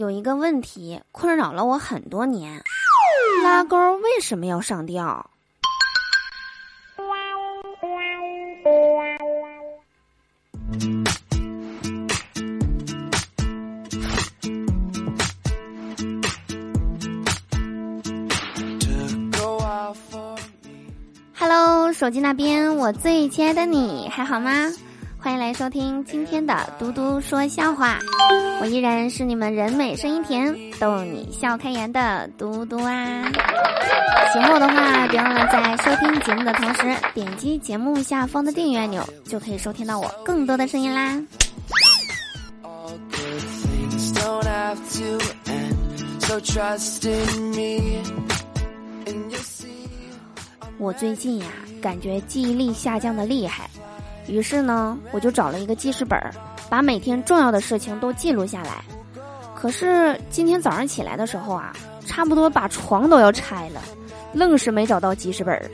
有一个问题困扰了我很多年，拉钩为什么要上吊？Hello，手机那边，我最亲爱的你还好吗？欢迎来收听今天的嘟嘟说笑话，我依然是你们人美声音甜、逗你笑开颜的嘟嘟啊！喜欢我的话，别忘了在收听节目的同时点击节目下方的订阅按钮，就可以收听到我更多的声音啦。我最近呀，感觉记忆力下降的厉害。于是呢，我就找了一个记事本儿，把每天重要的事情都记录下来。可是今天早上起来的时候啊，差不多把床都要拆了，愣是没找到记事本儿。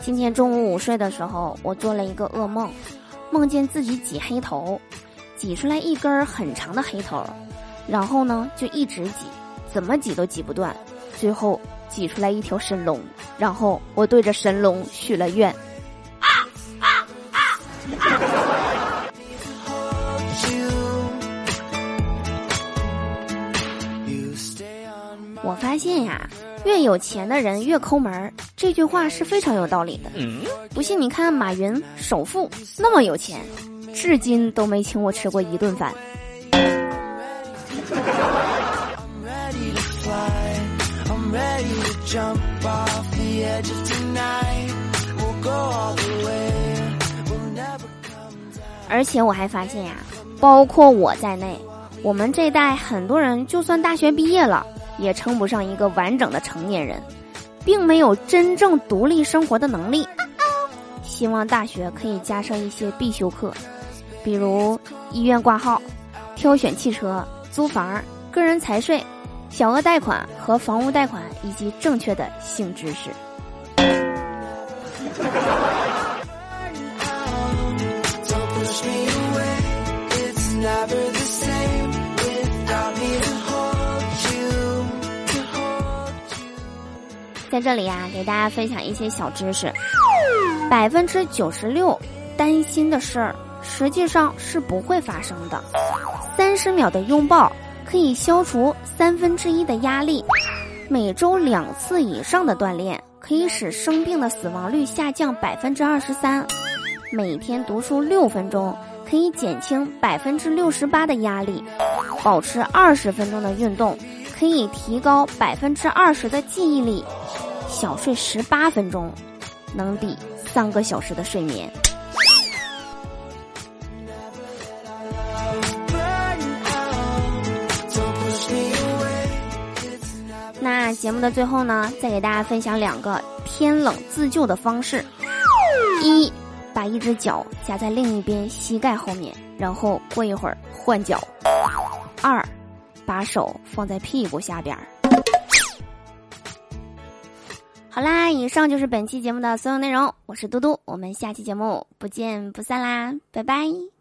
今天中午午睡的时候，我做了一个噩梦，梦见自己挤黑头。挤出来一根很长的黑头，然后呢就一直挤，怎么挤都挤不断，最后挤出来一条神龙，然后我对着神龙许了愿。我发现呀，越有钱的人越抠门儿，这句话是非常有道理的。不信你看马云，首富那么有钱。至今都没请我吃过一顿饭。而且我还发现呀，包括我在内，我们这代很多人就算大学毕业了，也称不上一个完整的成年人，并没有真正独立生活的能力。希望大学可以加上一些必修课。比如医院挂号、挑选汽车、租房、个人财税、小额贷款和房屋贷款以及正确的性知识。在这里呀，给大家分享一些小知识：百分之九十六担心的事儿。实际上是不会发生的。三十秒的拥抱可以消除三分之一的压力。每周两次以上的锻炼可以使生病的死亡率下降百分之二十三。每天读书六分钟可以减轻百分之六十八的压力。保持二十分钟的运动可以提高百分之二十的记忆力。小睡十八分钟能抵三个小时的睡眠。节目的最后呢，再给大家分享两个天冷自救的方式：一，把一只脚夹在另一边膝盖后面，然后过一会儿换脚；二，把手放在屁股下边。好啦，以上就是本期节目的所有内容。我是嘟嘟，我们下期节目不见不散啦，拜拜。